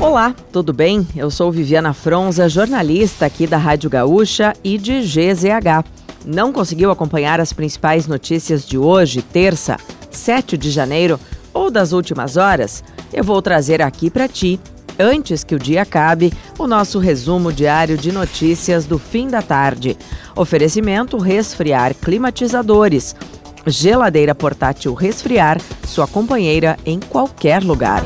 Olá, tudo bem? Eu sou Viviana Fronza, jornalista aqui da Rádio Gaúcha e de GZH. Não conseguiu acompanhar as principais notícias de hoje, terça, 7 de janeiro, ou das últimas horas? Eu vou trazer aqui para ti, antes que o dia acabe, o nosso resumo diário de notícias do fim da tarde. Oferecimento resfriar climatizadores. Geladeira portátil resfriar, sua companheira em qualquer lugar.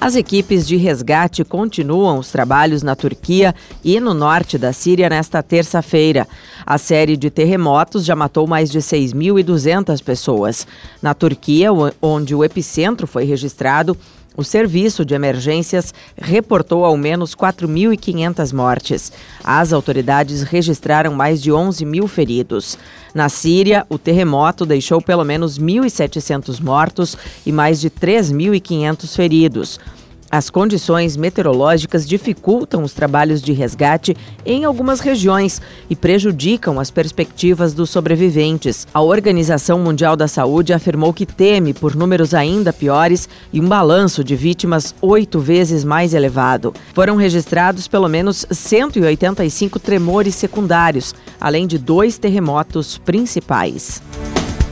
As equipes de resgate continuam os trabalhos na Turquia e no norte da Síria nesta terça-feira. A série de terremotos já matou mais de 6.200 pessoas. Na Turquia, onde o epicentro foi registrado, o Serviço de Emergências reportou ao menos 4.500 mortes. As autoridades registraram mais de 11 mil feridos. Na Síria, o terremoto deixou pelo menos 1.700 mortos e mais de 3.500 feridos. As condições meteorológicas dificultam os trabalhos de resgate em algumas regiões e prejudicam as perspectivas dos sobreviventes. A Organização Mundial da Saúde afirmou que teme por números ainda piores e um balanço de vítimas oito vezes mais elevado. Foram registrados pelo menos 185 tremores secundários, além de dois terremotos principais.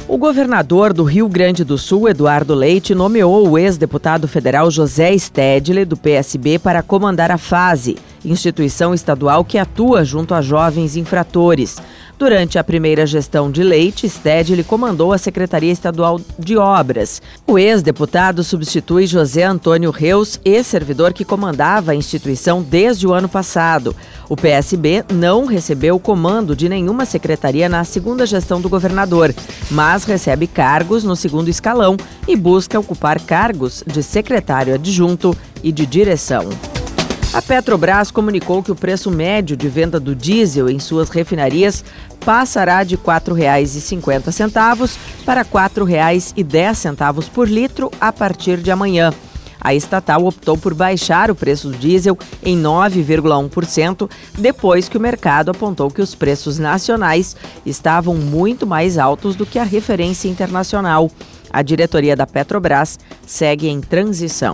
O governador do Rio Grande do Sul, Eduardo Leite, nomeou o ex-deputado federal José Stedley, do PSB, para comandar a FASE, instituição estadual que atua junto a jovens infratores. Durante a primeira gestão de Leite, Stedley comandou a Secretaria Estadual de Obras. O ex-deputado substitui José Antônio Reus, ex-servidor que comandava a instituição desde o ano passado. O PSB não recebeu o comando de nenhuma secretaria na segunda gestão do governador, mas recebe cargos no segundo escalão e busca ocupar cargos de secretário adjunto e de direção. A Petrobras comunicou que o preço médio de venda do diesel em suas refinarias passará de R$ 4,50 para R$ 4,10 por litro a partir de amanhã. A estatal optou por baixar o preço do diesel em 9,1%, depois que o mercado apontou que os preços nacionais estavam muito mais altos do que a referência internacional. A diretoria da Petrobras segue em transição.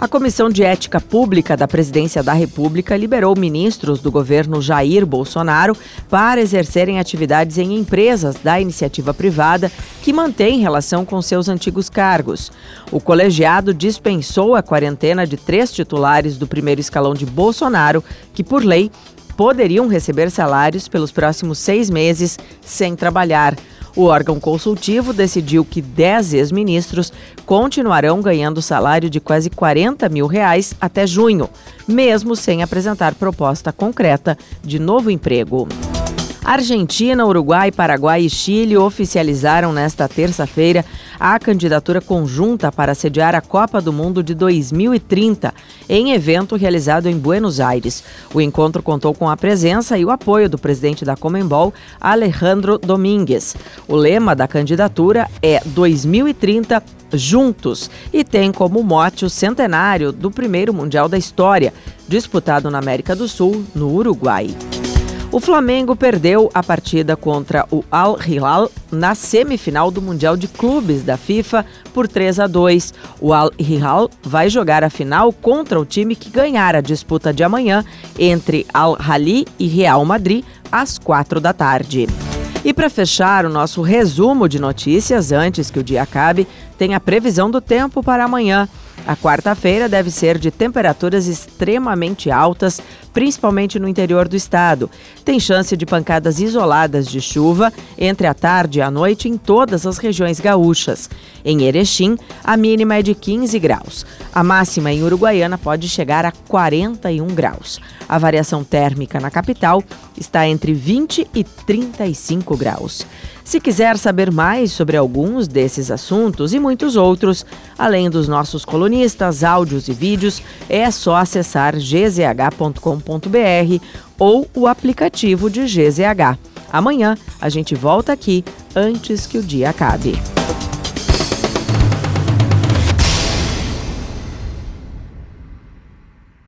A Comissão de Ética Pública da Presidência da República liberou ministros do governo Jair Bolsonaro para exercerem atividades em empresas da iniciativa privada que mantêm relação com seus antigos cargos. O colegiado dispensou a quarentena de três titulares do primeiro escalão de Bolsonaro, que, por lei, poderiam receber salários pelos próximos seis meses sem trabalhar. O órgão consultivo decidiu que 10 ex-ministros continuarão ganhando salário de quase 40 mil reais até junho, mesmo sem apresentar proposta concreta de novo emprego. Argentina, Uruguai, Paraguai e Chile oficializaram nesta terça-feira a candidatura conjunta para sediar a Copa do Mundo de 2030, em evento realizado em Buenos Aires. O encontro contou com a presença e o apoio do presidente da Comembol, Alejandro Domingues. O lema da candidatura é 2030 Juntos e tem como mote o centenário do primeiro Mundial da História, disputado na América do Sul, no Uruguai. O Flamengo perdeu a partida contra o Al Hilal na semifinal do Mundial de Clubes da FIFA por 3 a 2. O Al Hilal vai jogar a final contra o time que ganhar a disputa de amanhã entre Al Hali e Real Madrid às 4 da tarde. E para fechar o nosso resumo de notícias antes que o dia acabe, tem a previsão do tempo para amanhã. A quarta-feira deve ser de temperaturas extremamente altas, principalmente no interior do estado. Tem chance de pancadas isoladas de chuva entre a tarde e a noite em todas as regiões gaúchas. Em Erechim, a mínima é de 15 graus. A máxima em Uruguaiana pode chegar a 41 graus. A variação térmica na capital está entre 20 e 35 graus. Se quiser saber mais sobre alguns desses assuntos e muitos outros, além dos nossos colunistas, áudios e vídeos, é só acessar gzh.com.br ou o aplicativo de GZH. Amanhã a gente volta aqui antes que o dia acabe.